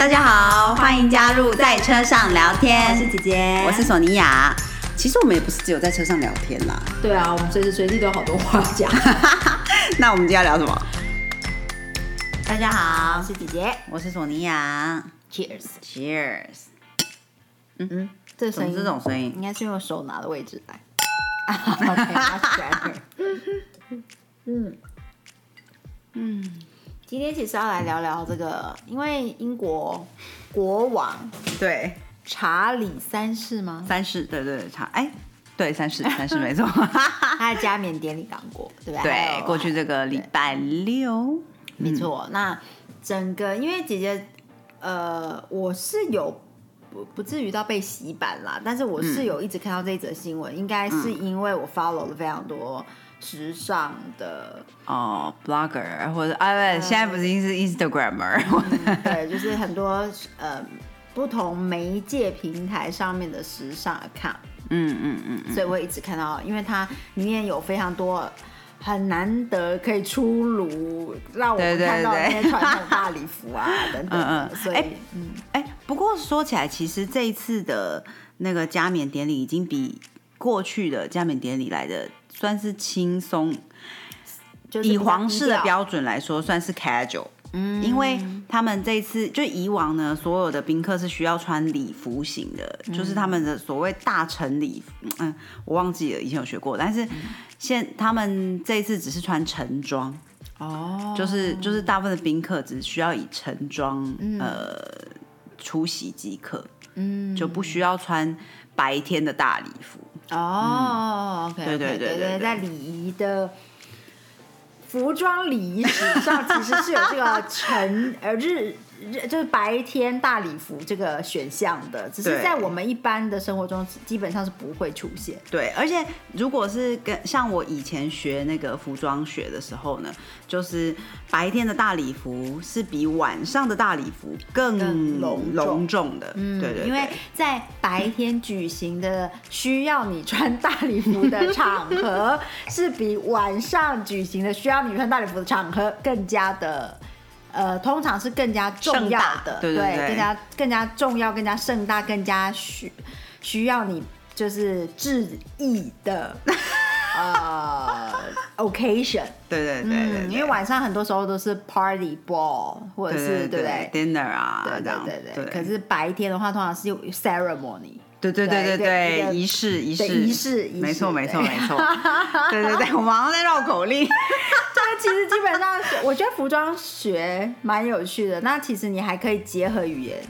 大家好，欢迎加入在车上聊天。我是姐姐，我是索尼娅。其实我们也不是只有在车上聊天啦。对啊，我们随时随地都有好多话讲。那我们今天要聊什么？大家好，我是姐姐，我是索尼娅。Cheers，Cheers。Cheers。嗯嗯，这声音这种声音应该是用手拿的位置来。OK，嗯嗯，今天其实要来聊聊这个，因为英国国王对，查理三世吗？三世，对对对，查哎，对三世，三世没错。他的加冕典礼刚过，对不对？对，过去这个礼拜六，没错，那整个因为姐姐，呃，我是有不不至于到被洗版啦，但是我是有一直看到这一则新闻，应该是因为我 follow 了非常多时尚的，哦，blogger 或者啊，不，现在不是已经是 Instagramer，对，就是很多呃不同媒介平台上面的时尚 account，嗯嗯嗯，所以我会一直看到，因为它里面有非常多。很难得可以出炉，让我们看到那对些传统大礼服啊 等等的，嗯嗯。所以哎嗯，哎，不过说起来，其实这一次的那个加冕典礼已经比过去的加冕典礼来的算是轻松，以皇室的标准来说，算是 casual。嗯因为他们这一次就以往呢，所有的宾客是需要穿礼服型的，就是他们的所谓大臣礼服。嗯，我忘记了，以前有学过，但是现他们这一次只是穿晨装，哦，就是就是大部分的宾客只需要以晨装、嗯呃出席即可，嗯就不需要穿白天的大礼服。哦，OK，对对对在礼仪的服装礼仪史上，其实是有这个成呃日日就是白天大礼服这个选项的，只是在我们一般的生活中基本上是不会出现。对，而且如果是跟像我以前学那个服装学的时候呢，就是白天的大礼服是比晚上的大礼服更更隆重隆重的。嗯对对对，因为在白天举行的需要你穿大礼服的 场合，是比晚上举行的需要你穿大礼服的场合更加的。呃，通常是更加重要的，对对对更加更加重要、更加盛大、更加需需要你就是致意的 呃 occasion。对对对对对嗯，因为晚上很多时候都是 party ball 或者对是对不对？dinner 啊，对对对对。可是白天的话，通常是有 ceremony。对对对对对仪式仪式对仪式没错没错对没错。对对对，我马上在绕口令。这其实基本上是，我觉得服装学蛮有趣的。那其实你还可以结合语言，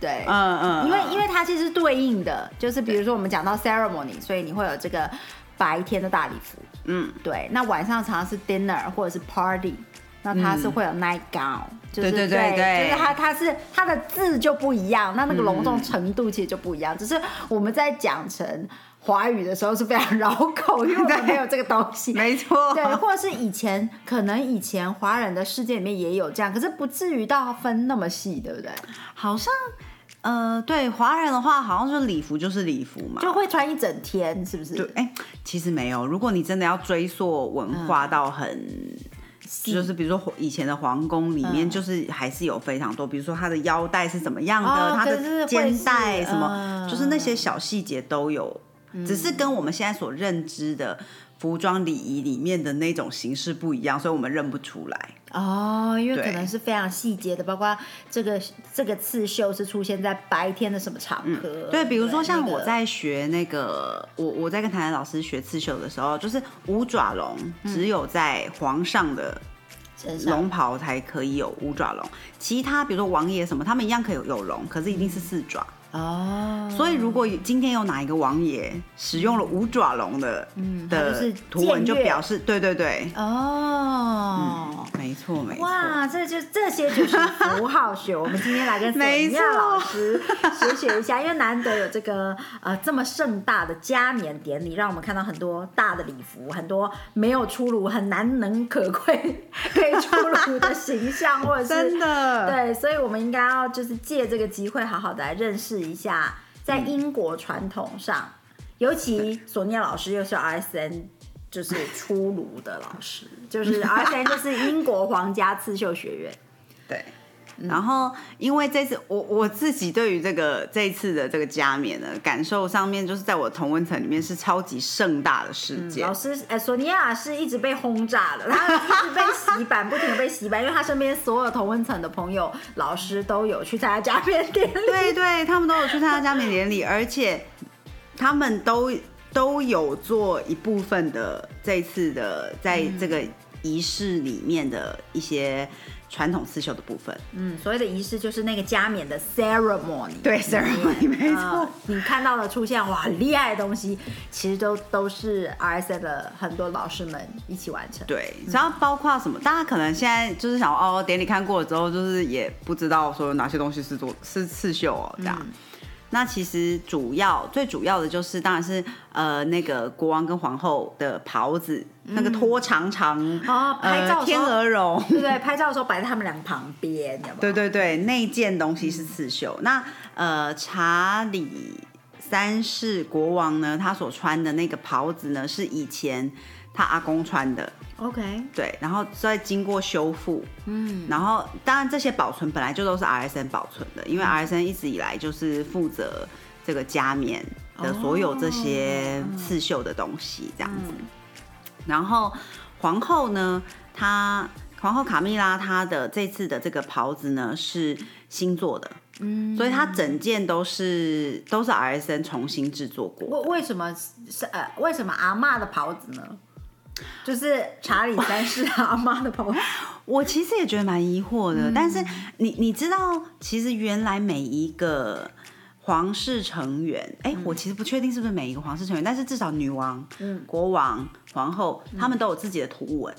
对，嗯嗯，因为因为它其实是对应的，就是比如说我们讲到 ceremony，所以你会有这个白天的大礼服，嗯，对。那晚上常常是 dinner 或者是 party，那它是会有 night gown，、就是对对对对就是它它是它的字就不一样，那那个隆重程度其实就不一样。只是我们在讲成华语的时候是非常绕口，因为我们没有这个东西。没错，对，或者是以前可能以前华人的世界里面也有这样，可是不至于到分那么细，对不对？好像呃，对华人的话，好像就是礼服就是礼服嘛，就会穿一整天，是不是？对，哎、其实没有。如果你真的要追溯文嗯化到很，就是比如说以前的皇宫里面，就是还是有非常多，比如说它的腰带是怎么样的，它哦可是的肩带什么，嗯。就是那些小细节都有，只是跟我们现在所认知的。服装礼仪里面的那种形式不一样，所以我们认不出来。哦，因为可能是非常细节的，包括这个这个刺绣是出现在白天的什么场合？嗯对，比如说像我在学那个，我我在跟台南老师学刺绣的时候，就是五爪龙只有在皇上的龙袍才可以有五爪龙，其他比如说王爷什么，他们一样可以有有龙，可是一定是四爪。哦，所以如果今天有哪一个王爷使用了五爪龙的的它就是图文，就表示对对对，哦。没错没错。哇，这就这些就是符号学。我们今天来跟 索尼娅没错老师学学一下，因为难得有这个呃这么盛大的加冕典礼，让我们看到很多大的礼服，很多没有出炉、很难能可贵可以出炉的形象，或者是 真的对，所以我们应该要就是借这个机会，好好的来认识一下，在英国传统上，尤其索尼娅老师又是 RSN。就是出炉的老师，就是 RSN 就是英国皇家刺绣学院。对，然后，因为这次我我自己对于这个这一次的这个加冕呢，感受上面就是在我同温层里面是超级盛大的事件。老师，哎，索尼娅是一直被轰炸的，她一直被洗版，不停的被洗版，因为她身边所有同温层的朋友、老师都有去参加加冕典礼，对对，他们都有去参加加冕典礼，而且他们都都有做一部分的这次的在这个仪式里面的一些。传统刺绣的部分，嗯，所谓的仪式就是那个加冕的 ceremony，对 ceremony 没错。你看到的出现哇，很厉害的东西，其实都都是 R S F 的很多老师们一起完成。对，然后包括什么？大家可能现在就是想哦，典礼看过了之后，就是也不知道说有哪些东西是做是刺绣哦，这样。那其实主要最主要的就是，当然是呃那个国王跟皇后的袍子，那个拖长长哦，拍照天鹅绒，对对？拍照的时候摆在他们俩旁边，对对对，那件东西是刺绣。那呃查理三世国王呢，他所穿的那个袍子呢，是以前他阿公穿的。OK，对，然后再经过修复，嗯，然后当然这些保存本来就都是 RSN 保存的，因为 RSN 一直以来就是负责这个加冕的所有这些刺绣的东西这样子。然后皇后呢，她皇后卡蜜拉她的这次的这个袍子呢是新做的，嗯，所以它整件都是都是 RSN 重新制作过。为为什么是呃为什么阿妈的袍子呢？就是查理三世阿妈的袍子，我其实也觉得蛮疑惑的。但是你你知道，其实原来每一个皇室成员，哎，我其实不确定是不是每一个皇室成员，但是至少女王、国王、皇后，他们都有自己的图文。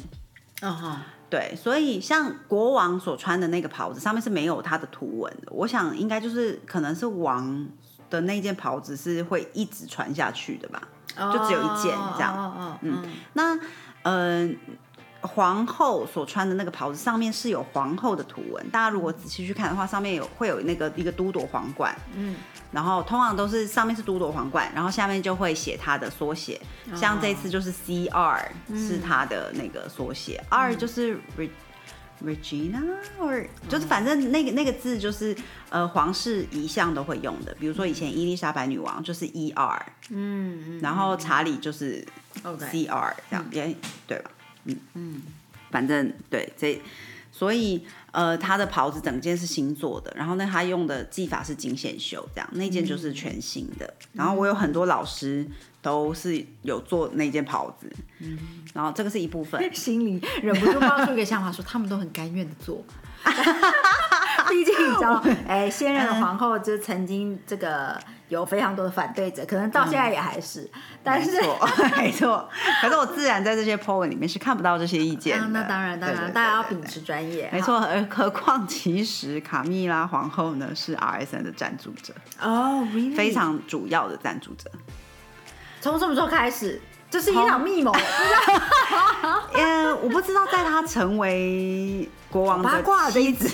哦哈，对，所以像国王所穿的那个袍子上面是没有他的图文的。我想应该就是可能是王的那件袍子是会一直传下去的吧。就只有一件这样，嗯，那呃，皇后所穿的那个袍子上面是有皇后的图文，大家如果仔细去看的话，上面有会有那个一个都铎皇冠，嗯，然后通常都是上面是都铎皇冠，然后下面就会写它的缩写，像这次就是 C R 是它的那个缩写，R 就是 Regina，或就是反正那个那个字就是呃皇室一向都会用的，比如说以前伊丽莎白女王就是 E R，嗯，然后查理就是 C R 这样也对吧？嗯。嗯，反正对这，所以呃他的袍子整件是新做的，然后呢他用的技法是金线绣，这样那件就是全新的，然后我有很多老师。都是有做那件袍子，嗯，然后这个是一部分，心里忍不住冒出一个想法，说他们都很甘愿的做，毕竟你知道，哎，现任的皇后就曾经这个有非常多的反对者，可能到现在也还是，但是 没错，可是我自然在这些 po 文里面是看不到这些意见的，那当然当然，大家要秉持专业，没错，而何况其实卡蜜拉皇后呢是 RSN 的赞助者哦，非常主要的赞助者。从什么时候开始？这是一场密谋。嗯，我不知道，在他成为国王八卦的一集，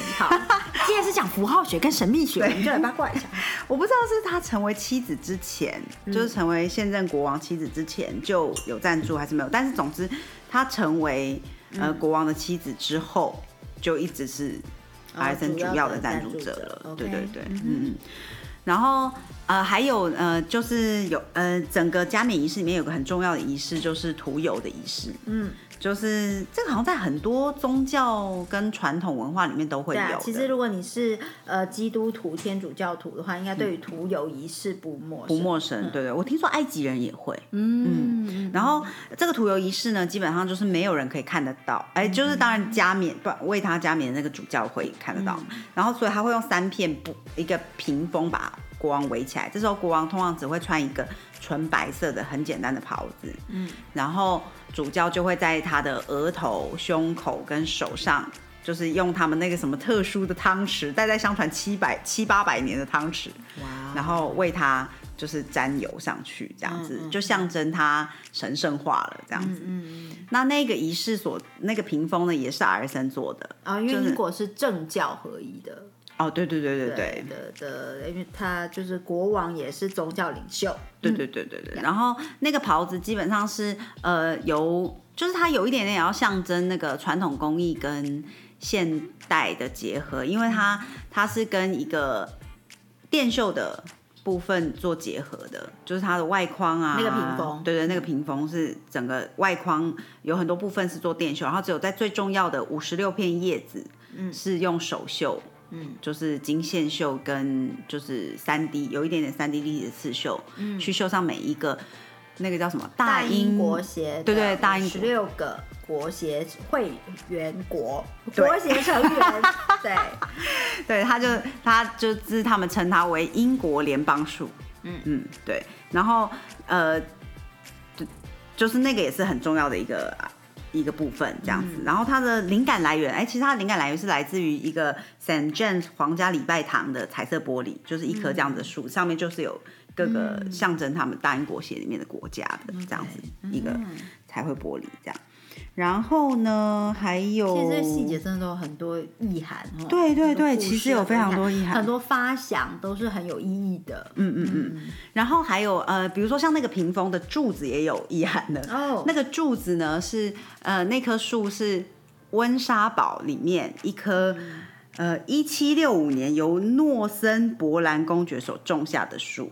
既然是讲符号学跟神秘学，我们就来八卦一下。我不知道是他成为妻子之前，就是成为现任国王妻子之前就有赞助，还是没有？但是总之，他成为呃国王的妻子之后，就一直是 RSN 主要的赞助者了。对对对，嗯。然后，呃，还有，呃，就是有，呃，整个加冕仪式里面有个很重要的仪式，就是涂油的仪式。嗯。就是这个好像在很多宗教跟传统文化里面都会有。其实如果你是呃基督徒、天主教徒的话，应该对于涂油仪式不陌不陌生。对对，我听说埃及人也会。嗯嗯。然后这个涂油仪式呢，基本上就是没有人可以看得到。哎，就是当然加冕不为他加冕的那个主教会看得到。然后所以他会用三片布一个屏风把国王围起来。这时候国王通常只会穿一个纯白色的很简单的袍子。嗯。然后。主教就会在他的额头、胸口跟手上，就是用他们那个什么特殊的汤匙，代代相传七百七八百年的汤匙，哇！然后为他就是沾油上去，这样子就象征他神圣化了，这样子。嗯嗯。那那个仪式所那个屏风呢，也是 R 森做的啊，因为英国是政教合一的。哦，对对对对对的的，因为他就是国王，也是宗教领袖。对对对对对。然后那个袍子基本上是呃由，就是它有一点点要象征那个传统工艺跟现代的结合，因为它它是跟一个电绣的部分做结合的，就是它的外框啊，那个屏风对对，那个屏风是整个外框有很多部分是做电绣，然后只有在最重要的五十六片叶子，嗯，是用手绣。嗯，就是金线绣跟就是三 D 有一点点三 D 立体的刺绣，嗯，去绣上每一个那个叫什么大英国协，对对，大英十六个国协会员国国协成员，对。对，他就他就是他们称他为英国联邦树，嗯。嗯，对，然后呃，就就是那个也是很重要的一个。一个部分这样子，然后它的灵感来源，哎，其实它的灵感来源是来自于一个 Saint James 皇家礼拜堂的彩色玻璃，就是一棵这样的树，上面就是有各个象征他们大英国协里面的国家的这样子一个彩绘玻璃这样。然后呢，还有，其实细节真的都有很多意涵哦。对对对，其实有非常多意涵，很多发想都是很有意义的。嗯嗯嗯。然后还有呃，比如说像那个屏风的柱子也有意涵的。哦。那个柱子呢是呃，那棵树是温莎堡里面一棵呃，一七六五年由诺森伯兰公爵所种下的树。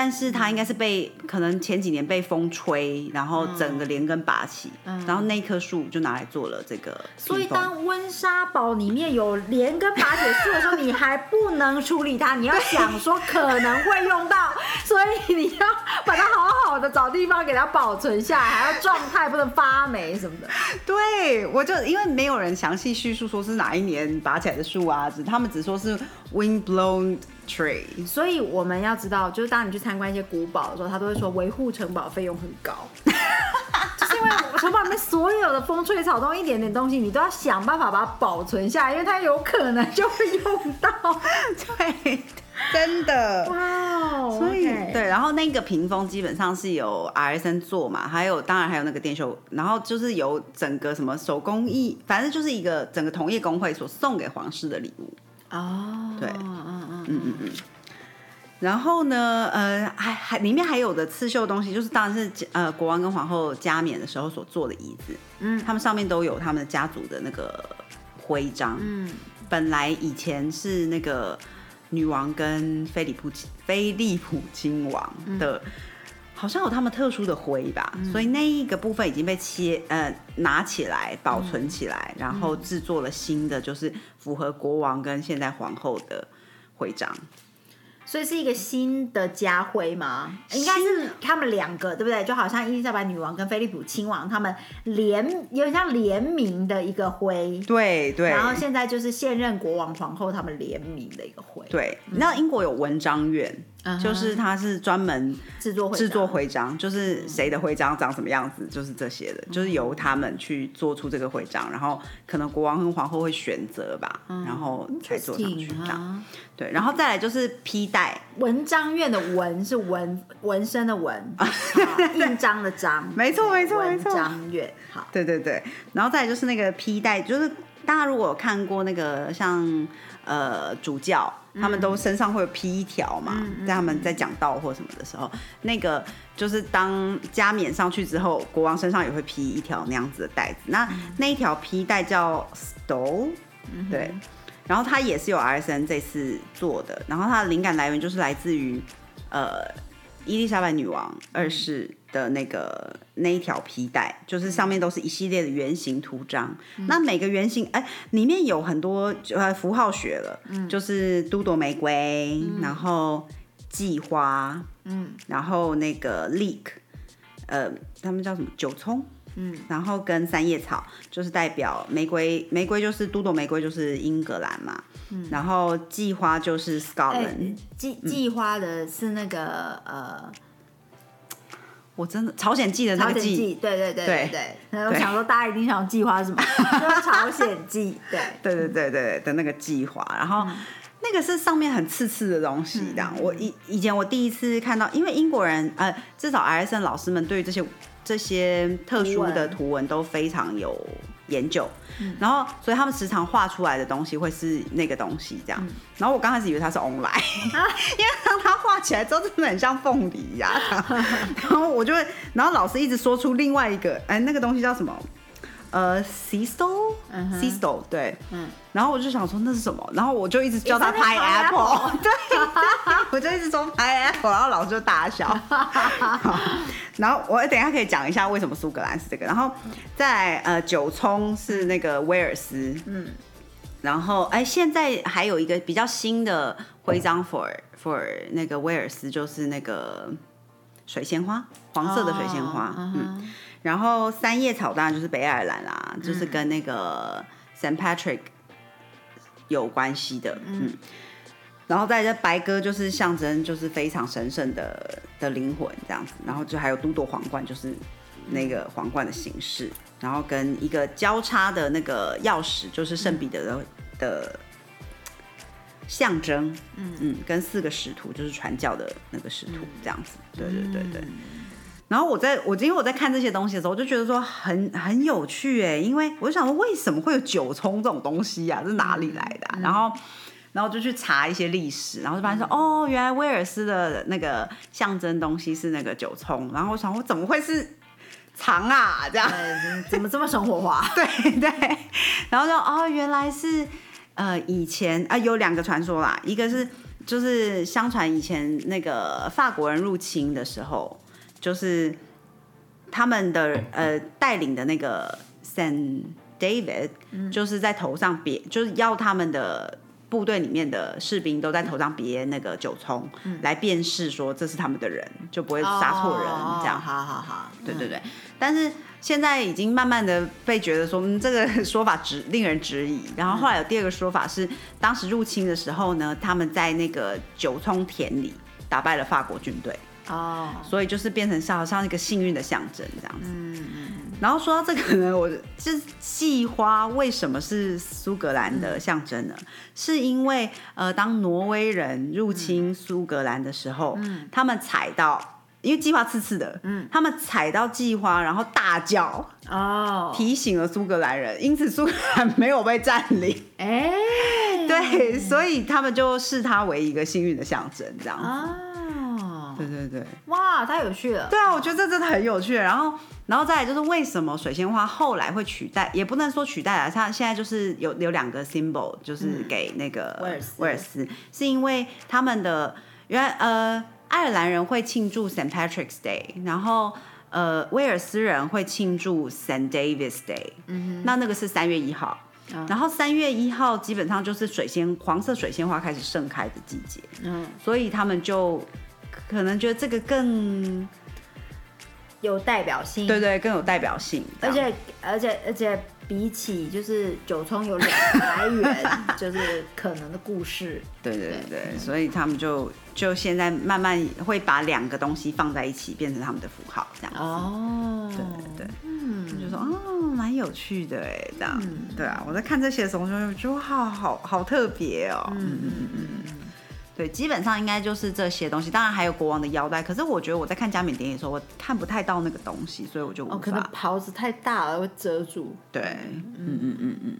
但是它应该是被可能前几年被风吹，然后整个连根拔起，然后那棵树就拿来做了这个。所以当温莎堡里面有连根拔起的树的时候，你还不能处理它，你要想说可能会用到，所以你要把它好好的找地方给它保存下来，还要状态不能发霉什么的。对，我就因为没有人详细叙述说是哪一年拔起来的树啊，只他们只说是 wind blown。tree，所以我们要知道，就是当你去参观一些古堡的时候，他都会说维护城堡费用很高，就是因为城堡里面所有的风吹草动一点点东西，你都要想办法把它保存下来，因为它有可能就会用到。对，真的。哇，所以对，然后那个屏风基本上是由 R S N 做嘛，还有当然还有那个电修，然后就是由整个什么手工艺，反正就是一个整个同业工会所送给皇室的礼物。哦，对，嗯嗯嗯。嗯嗯，然后呢，呃，还还里面还有的刺绣东西，就是当然是呃国王跟皇后加冕的时候所做的椅子，嗯，他们上面都有他们的家族的那个徽章，嗯，本来以前是那个女王跟菲利普菲利普亲王的。好像有他们特殊的徽吧，所以那一个部分已经被切呃拿起来保存起来，然后制作了新的，就是符合国王跟现在皇后的徽章。所以是一个新的家徽吗？应该是他们两个，对不对？就好像伊丽莎白女王跟菲利普亲王他们联，有点像联名的一个徽。对对。然后现在就是现任国王皇后他们联名的一个徽。对，你知道英国有文章院。就是它是专门制作制作徽章，就是谁的徽章长什么样子，就是这些的，就是由他们去做出这个徽章，然后可能国王跟皇后会选择吧，然后才做上去这样。对，然后再来就是披带，文章院的文是纹纹身的纹，印章的章，没错没错没错。文章院，好，对对对，然后再来就是那个披带，就是大家如果有看过那个像呃主教。他们都身上会有披一条嘛，在他们在讲道或什么的时候，那个就是当加冕上去之后，国王身上也会披一条那样子的带子。那那一条披带叫 stole，对，然后它也是有 R S N 这次做的，然后它的灵感来源就是来自于呃伊丽莎白女王二世。的那个那一条皮带，就是上面都是一系列的圆形图章。那每个圆形，哎，里面有很多呃符号学了，就是都朵玫瑰，然后蓟花，嗯，然后那个 leek，呃，他们叫什么？九葱，嗯，然后跟三叶草，就是代表玫瑰，玫瑰就是都朵玫瑰就是英格兰嘛，嗯，然后计划就是 Scotland，计计划的是那个呃。我真的朝鲜记的那个记，对对对对对。我想说，大家一定想计划什么？就是朝鲜记，对对对对对的那个计划。然后那个是上面很刺刺的东西，这样。我以以前我第一次看到，因为英国人呃，至少 R S N 老师们对于这些这些特殊的图文都非常有。研究，然后所以他们时常画出来的东西会是那个东西这样。然后我刚开始以为它是 online，因为当它画起来之后真的很像凤梨呀。然后我就会，然后老师一直说出另外一个，哎，那个东西叫什么？呃 c i s t o 嗯哼。C i s t o 对，嗯。然后我就想说那是什么，然后我就一直叫他 it pineapple，对，我就一直说 pineapple，然后老师就大笑。然后我等一下可以讲一下为什么苏格兰是这个，然后在呃九冲是那个威尔斯，嗯，然后哎现在还有一个比较新的徽章 for for 那个威尔斯就是那个水仙花，黄色的水仙花，哦嗯。嗯然后三叶草当然就是北爱尔兰啦，就是跟那个 Saint Patrick 有关系的，嗯。然后再这白鸽就是象征就是非常神圣的的灵魂这样子，然后就还有都铎皇冠就是那个皇冠的形式，然后跟一个交叉的那个钥匙就是圣彼得的的象征，嗯。嗯，跟四个使徒就是传教的那个使徒这样子，对对对对。然后我在我因为我在看这些东西的时候，我就觉得说很很有趣哎，因为我就想说为什么会有九葱这种东西呀、这是哪里来的啊、然后然后就去查一些历史，然后就发现说、哦，原来威尔斯的那个象征东西是那个九葱，然后我想我怎么会是藏啊这样？怎么这么生活化？对对，然后就哦，原来是呃以前啊、有两个传说啦，一个是就是相传以前那个法国人入侵的时候，就是他们的呃带领的那个 Saint David，、就是在头上别，就是要他们的。部队里面的士兵都在头上别那个九葱，来辨识说这是他们的人，就不会杀错人这样。哦好好好，对对对，但是现在已经慢慢的被觉得说，嗯，这个说法质令人质疑。然后后来有第二个说法是，当时入侵的时候呢，他们在那个九葱田里打败了法国军队，哦，所以就是变成像好像一个幸运的象征这样子。嗯嗯然后说到这个呢，我这季花为什么是苏格兰的象征呢？是因为呃，当挪威人入侵苏格兰的时候，他们踩到，因为季花刺刺的，嗯，他们踩到季花，然后大叫，哦，提醒了苏格兰人，因此苏格兰没有被占领。哎，对，所以他们就视它为一个幸运的象征，这样子。哦，对对对。哇，太有趣了，对啊，我觉得这真的很有趣。然后，然后再来就是为什么水仙花后来会取代，也不能说取代了，它现在就是有有两个 symbol，就是给那个威尔斯威尔斯，是因为他们的原来呃爱尔兰人会庆祝 Saint Patrick's Day，然后。呃，威尔斯人会庆祝 Saint David's Day，嗯那那个是三月一号，然后三月一号基本上就是水仙黄色水仙花开始盛开的季节，嗯，所以他们就可能觉得这个更有代表性，对对，更有代表性。而且而且而且比起就是九冲有两个来源，就是可能的故事，对对对对，所以他们就就现在慢慢会把两个东西放在一起，变成他们的符号，这样子。哦，对对对，嗯，就说哦，蛮有趣的哎，这样。对啊，我在看这些的时候就觉得，好好好特别哦。嗯嗯嗯嗯。对，基本上应该就是这些东西，当然还有国王的腰带。可是我觉得我在看加冕典礼的时候，我看不太到那个东西，所以我就无法。哦，可能袍子太大了会遮住，对，嗯嗯嗯嗯，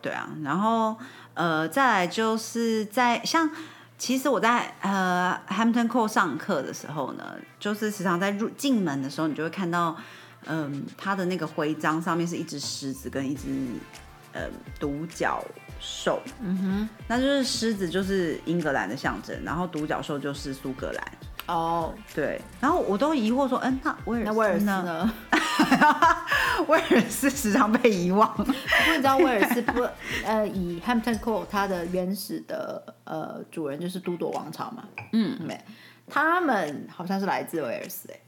对啊，然后呃，再来就是在像，其实我在呃 Hampton Court 上课的时候呢，就是时常在入进门的时候，你就会看到，嗯、他的那个徽章上面是一只狮子跟一只呃独角兽，嗯哼，那就是狮子就是英格兰的象征，然后独角兽就是苏格兰。哦，对，然后我都疑惑说，嗯，那威尔那威尔斯呢？威尔斯时常被遗忘。不过你知道威尔斯 不呃，以 Hampton Court 它的原始的呃主人就是都铎王朝嘛，嗯，对，他们好像是来自威尔斯哎、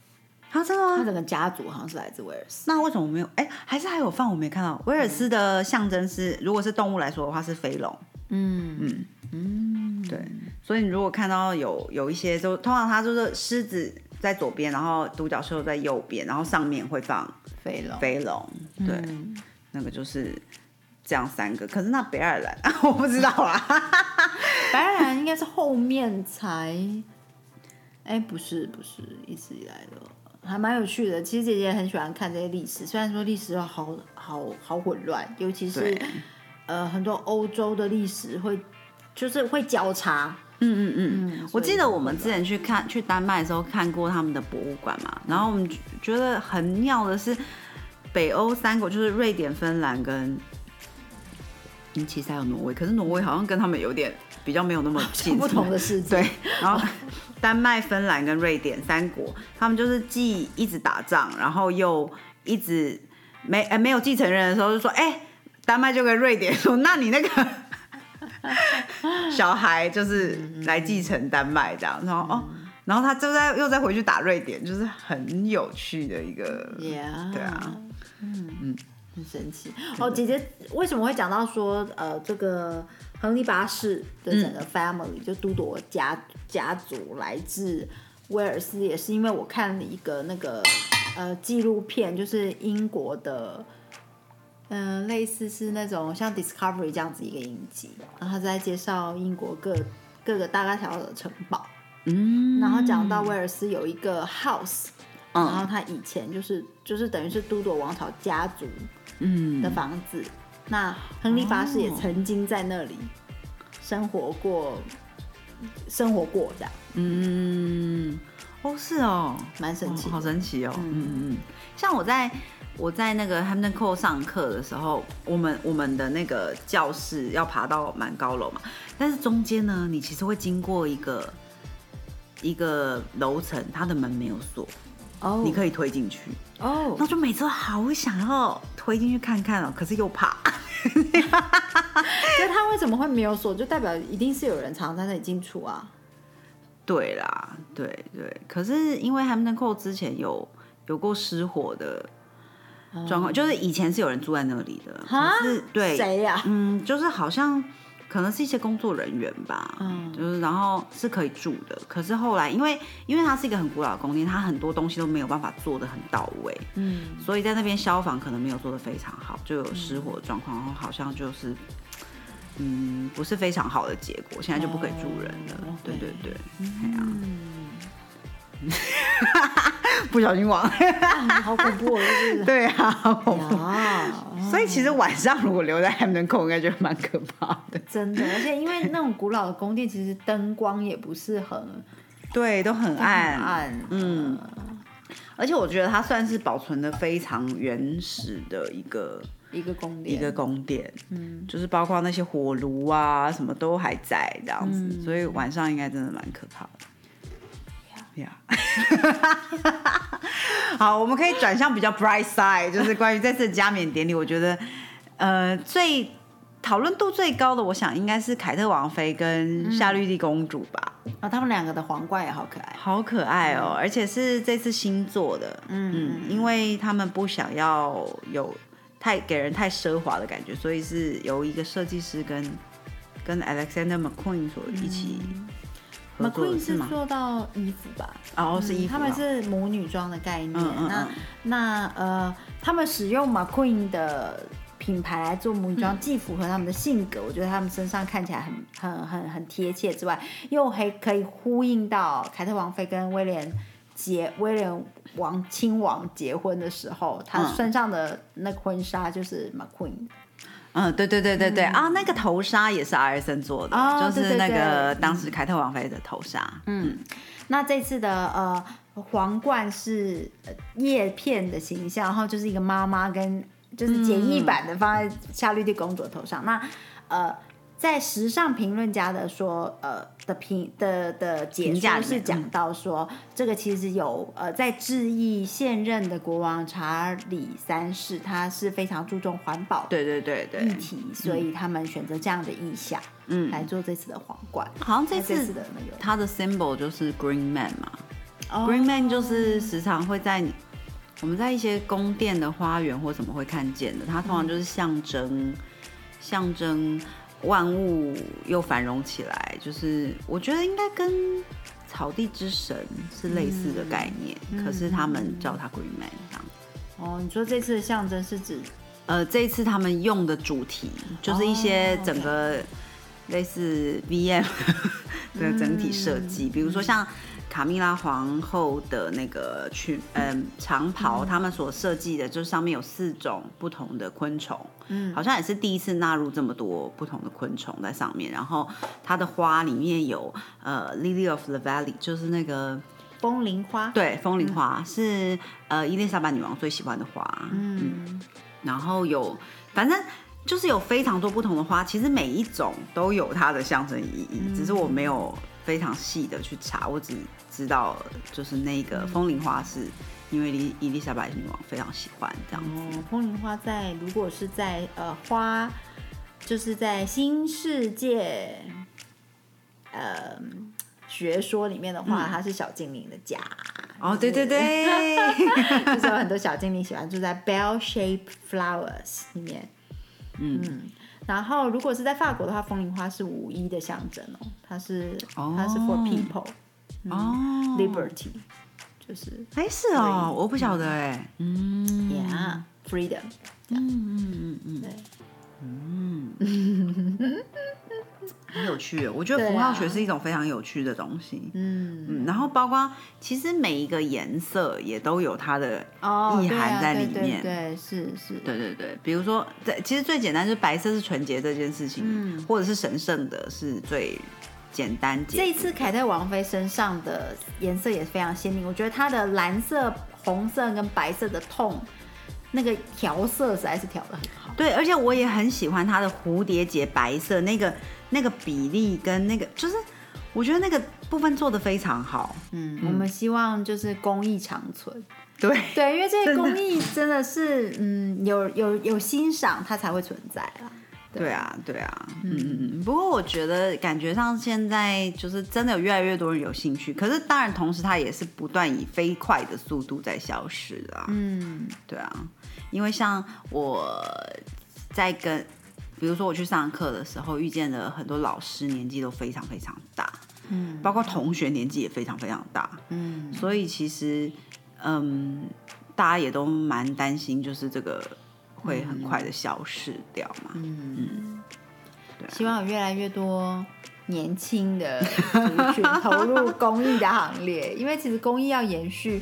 啊，真的吗？他整个家族好像是来自威尔斯。那为什么没有？哎，还是还有放我没看到。威尔斯的象征是，如果是动物来说的话是飞龙。嗯嗯嗯，对，所以你如果看到有有一些，就通常它就是狮子在左边，然后独角兽在右边，然后上面会放飞龙，飞龙。对，嗯那个就是这样三个。可是那北爱尔兰 我不知道啊。北爱尔兰应该是后面才，哎，不是不是，一直以来的。还蛮有趣的，其实姐姐很喜欢看这些历史，虽然说历史好好好混乱，尤其是呃很多欧洲的历史会就是会交叉，嗯嗯嗯。嗯，我记得我们之前去看去丹麦的时候看过他们的博物馆嘛，然后我们觉得很妙的是，北欧三国就是瑞典、芬兰跟，嗯，其实还有挪威，可是挪威好像跟他们有点比较没有那么 近，不同的。世界。对，然后 丹麦、芬兰跟瑞典三国，他们就是既一直打仗，然后又一直没呃没有继承人的时候，就说哎，丹麦就跟瑞典说，那你那个 小孩就是来继承丹麦这样，然后哦。然后他就在又再回去打瑞典，就是很有趣的一个，对啊，嗯。嗯，很神奇。哦，姐姐为什么会讲到说，呃，这个亨利八世的整个 family 就都铎家家族来自威尔斯，也是因为我看了一个那个呃纪录片，就是英国的，嗯，类似是那种像 Discovery 这样子一个影集，然后在介绍英国各各个大大小小的城堡。嗯，然后讲到威尔斯有一个 house，然后他以前就是就是等于是都铎王朝家族嗯。的房子，那亨利八世也曾经在那里生活过，生活过这样，嗯，哦是哦，蛮神奇，好神奇哦，嗯。嗯嗯，像我在我在那个 Hampton Court 上课的时候，我们我们的那个教室要爬到蛮高楼嘛，但是中间呢，你其实会经过一个。一个楼层，它的门没有锁，哦，你可以推进去，哦，那就每次都好想要推进去看看哦，可是又怕。那他为什么会没有锁？就代表一定是有人常常在那里进出啊？对啦，对对。可是因为 Hampton Court 之前有有过失火的状况，就是以前是有人住在那里的，可是对谁呀？嗯，就是好像。可能是一些工作人员吧，嗯，就是然后是可以住的，可是后来因为因为它是一个很古老的宫殿，它很多东西都没有办法做的很到位，嗯，所以在那边消防可能没有做的非常好，就有失火的状况，然后好像就是，嗯，不是非常好的结果，现在就不可以住人了，对对对，嗯。不小心忘，好恐怖，对啊，好恐怖。所以其实晚上如果留在 Hampton Court，应该觉得蛮可怕的。真的，而且因为那种古老的宫殿，其实灯光也不是很，对，都很暗暗。嗯，而且我觉得它算是保存的非常原始的一个一个宫殿，一个宫殿。嗯，就是包括那些火炉啊，什么都还在这样子，所以晚上应该真的蛮可怕的。呀，好，我们可以转向比较 bright side，就是关于这次加冕典礼，我觉得，呃，最讨论度最高的，我想应该是凯特王妃跟夏绿蒂公主吧。啊，他们两个的皇冠也好可爱，好可爱哦，而且是这次新做的，嗯，因为他们不想要有太给人太奢华的感觉，所以是由一个设计师跟跟 Alexander McQueen 所一起。McQueen 是做到衣服吧？哦，是衣服。他们是母女装的概念。那那呃，他们使用 McQueen 的品牌来做母女装，既符合他们的性格，我觉得他们身上看起来很很很很贴切之外，又还可以呼应到凯特王妃跟威廉结威廉王亲王结婚的时候，他身上的那个婚纱就是 McQueen。嗯，对对对对对啊，那个头纱也是阿尔森做的，就是那个当时凯特王妃的头纱。嗯，那这次的呃皇冠是叶片的形象，然后就是一个妈妈跟就是简易版的放在夏绿蒂公主的头上。那呃。在时尚评论家的说，呃的评的的解说是讲到说，这个其实有呃在致意现任的国王查理三世，他是非常注重环保对对对对议题，所以他们选择这样的意象，嗯，来做这次的皇冠。好像这次的那个他的 symbol 就是 Green Man 嘛，Green Man 就是时常会在我们在一些宫殿的花园或什么会看见的，它通常就是象征象征。万物又繁荣起来，就是我觉得应该跟草地之神是类似的概念，可是他们叫它 Green Man 这样。哦，你说这次的象征是指，呃，这一次他们用的主题就是一些整个类似 VM 的整体设计，比如说像。卡米拉皇后的那个裙，嗯，长袍，他们所设计的，就是上面有四种不同的昆虫，嗯，好像也是第一次纳入这么多不同的昆虫在上面。然后它的花里面有呃，Lily of the Valley，就是那个风铃花，对，风铃花、是呃伊丽莎白女王最喜欢的花。嗯，然后有，反正就是有非常多不同的花，其实每一种都有它的象征意义，只是我没有非常细的去查，我只知道就是那个风铃花是因为伊伊丽莎白女王非常喜欢这样子。哦，风铃花在如果是在呃花，就是在新世界，呃学说里面的话，它是小精灵的家。哦，对对对，就是有很多小精灵喜欢住在 bell shaped flowers 里面。嗯然后如果是在法国的话，风铃花是五一的象征哦，它是、哦它是 for people 哦，liberty，就是哎是哦，我不晓得哎，嗯。yeah freedom，嗯嗯嗯。对。嗯，很有趣耶，我觉得符号学是一种非常有趣的东西。嗯，嗯，然后包括其实每一个颜色也都有它的哦，意涵在里对面。对对，是是，对对对，比如说，对，其实最简单就是白色是纯洁这件事情，嗯或者是神圣的，是最简单解。这一次凯特王妃身上的颜色也非常鲜明，我觉得她的蓝色、红色跟白色的痛，那个调色实在是调的很好。对，而且我也很喜欢它的蝴蝶结白色那个那个比例跟那个，就是我觉得那个部分做的非常好。嗯，我们希望就是工艺长存。对，对，因为这些工艺真的是，嗯，有有有欣赏，它才会存在啊。对啊，对啊，嗯嗯嗯。不过我觉得感觉上现在就是真的有越来越多人有兴趣，可是当然同时它也是不断以飞快的速度在消失啊。嗯对啊，因为像我在跟，比如说我去上课的时候，遇见了很多老师，年纪都非常非常大，嗯。包括同学年纪也非常非常大，嗯，所以其实，嗯，大家也都蛮担心，就是这个会很快的消失掉嘛。嗯，对啊。希望有越来越多年轻的族群 投入公益的行列，因为其实公益要延续，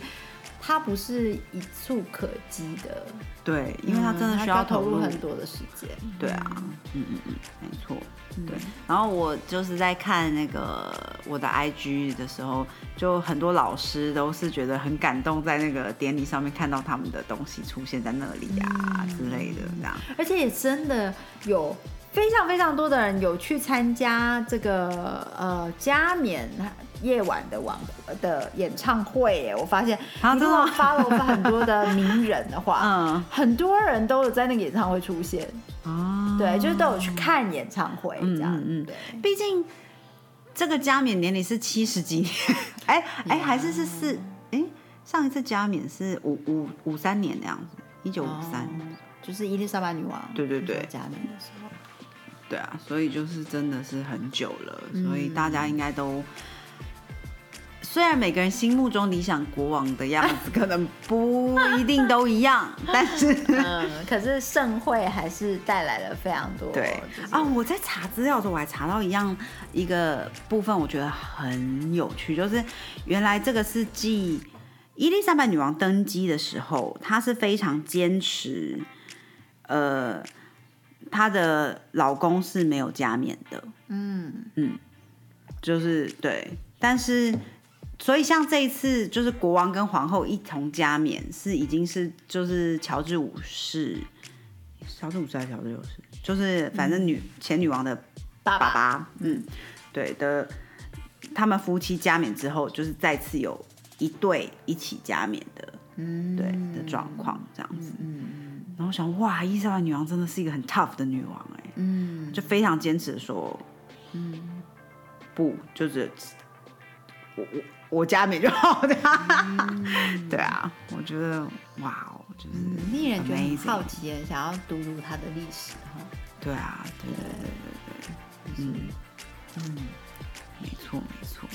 它不是一触可及的，对，因为它真的嗯需要入投入很多的时间。对啊，嗯嗯嗯，没错。嗯对，然后我就是在看那个我的 IG 的时候，就很多老师都是觉得很感动，在那个典礼上面看到他们的东西出现在那里啊、之类的，这样。而且也真的有非常非常多的人有去参加这个呃加冕夜晚的晚的演唱会耶，我发现。啊你如果真的吗？follow 很多的名人的话，嗯。很多人都有在那个演唱会出现，啊，对，就是都有去看演唱会这样，嗯嗯对，毕竟这个加冕年龄是七十几年，哎哎，还是是四哎，上一次加冕是五五五三年那样子，一九五三。哦就是伊丽莎白女王对对对。加冕的时候，对啊，所以就是真的是很久了，所以嗯。大家应该都，虽然每个人心目中理想国王的样子 可能不一定都一样，但是 嗯，可是盛会还是带来了非常多对。就是啊，我在查资料的时候我还查到一样一个部分，我觉得很有趣，就是原来这个是继伊丽莎白女王登基的时候，她是非常坚持，呃，她的老公是没有加冕的，嗯就是对，但是所以像这一次，就是国王跟皇后一同加冕，是已经是就是乔治五世，乔治五世还是乔治六世，就是反正女、前女王的爸爸爸，嗯，对的，他们夫妻加冕之后，就是再次有一对一起加冕的，嗯对的状况这样子。嗯然后想，哇，伊莎白女王真的是一个很 tough 的女王哎、嗯。就非常坚持地说，嗯，不，就是我我我加冕就好的，对啊，我觉得哇哦，就是、嗯，令人觉得很好奇，很想要读读它的历史哈。对啊，对对对对对，嗯嗯，没错没错，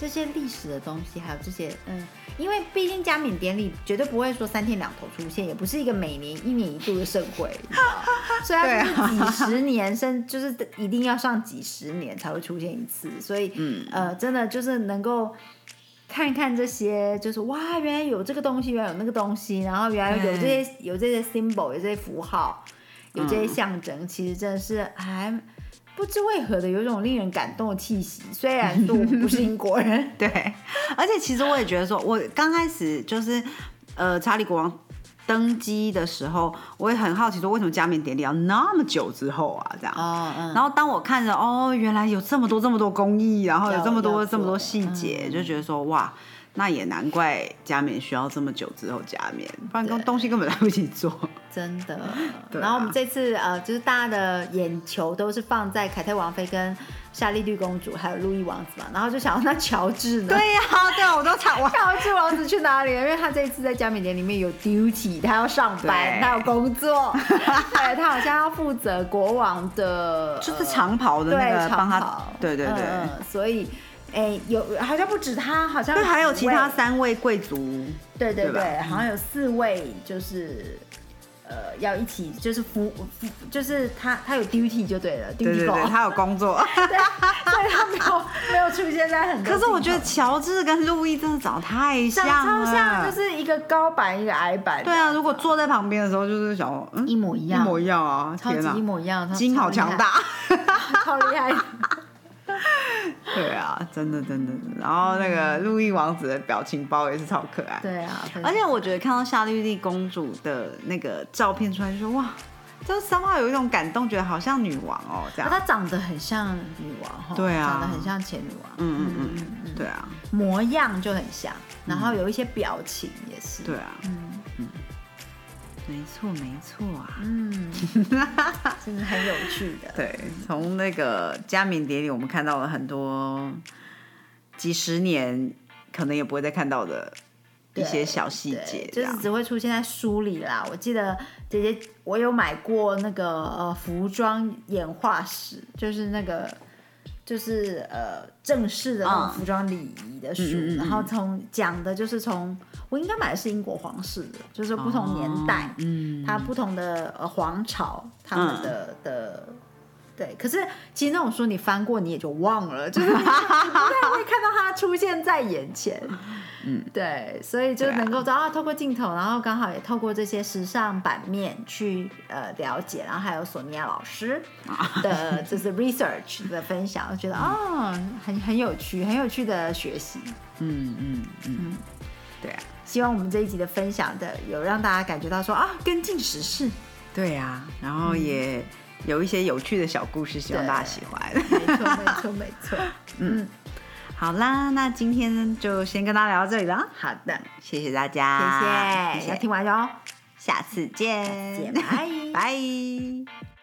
这些历史的东西，还有这些，嗯，因为毕竟加冕典礼绝对不会说三天两头出现，也不是一个每年一年一度的盛会，你知道所以它就是几十年，甚就是一定要上几十年才会出现一次，所以，嗯。呃，真的就是能够。看看这些，就是哇，原来有这个东西，原来有那个东西，然后原来有这些有这些 symbol，有这些符号，有这些象征，其实真的是还不知为何的有一种令人感动的气息。虽然说我不是英国人，对，而且其实我也觉得说，我刚开始就是呃，查理国王登基的时候，我也很好奇说，为什么加冕典礼要那么久之后啊？这样。哦嗯，然后当我看着哦，原来有这么多这么多工艺，然后有要这么多要这么多做细节，就觉得说哇，那也难怪加冕需要这么久之后加冕，不然根东西根本来不及做。真的。啊然后我们这次呃，就是大家的眼球都是放在凯特王妃跟夏丽绿公主还有路易王子嘛，然后就想到那乔治呢？对呀、对啊，我都查我。乔治王子去哪里了？因为他这一次在加冕典礼里面有 duty，他要上班，他有工作，对他好像要负责国王的，就是长袍的那个帮他，对对对所以。哎，有好像不止他，好像对，还有其他三位贵族，对对对对，好像有四位，就是呃要一起，就是服服，就是他他有 duty 就对了，duty 他有工作。对，所以他没有没有出现在很多。可是我觉得乔治跟路易真的长得太像长了，超像，就是一个高版一个矮版。对啊，如果坐在旁边的时候，就是想，嗯，一模一样，一模一样啊！超级一模一样，基因好强，大。超厉害。对啊，真的真的。然后那个路易王子的表情包也是超可爱。对啊，而且我觉得看到夏绿蒂公主的那个照片出来，就说哇，就是三号有一种感动，觉得好像女王哦，这样。她长得很像女王哈，对啊。长得很像前女王，嗯嗯嗯嗯，对啊，模样就很像，然后有一些表情也是，对啊，嗯没错没错啊。嗯，真的很有趣的。对，从那个加冕典礼，我们看到了很多几十年可能也不会再看到的一些小细节，，就是只会出现在书里啦。我记得姐姐我有买过那个呃服装演化史，就是那个就是呃正式的那种嗯。服装礼仪的书，然后从讲的就是从我应该买的是英国皇室的，就是不同年代，嗯，它不同的呃皇朝他们的、的。对，可是其实那种书你翻过你也就忘了，就是 不太会看到它出现在眼前。嗯，对，所以就能够知道啊，透过镜头，然后刚好也透过这些时尚版面去呃了解，然后还有索尼娅老师的就是 research 的分享，我觉得哦，很很有趣，很有趣的学习。嗯嗯嗯，对啊，希望我们这一集的分享的有让大家感觉到说啊，跟进时事。对啊，然后也有一些有趣的小故事，希望大家喜欢。没错，没错，没错。嗯，好啦，那今天就先跟大家聊到这里了，好的，谢谢大家，谢谢，要听完哟，下次见，见，拜。拜。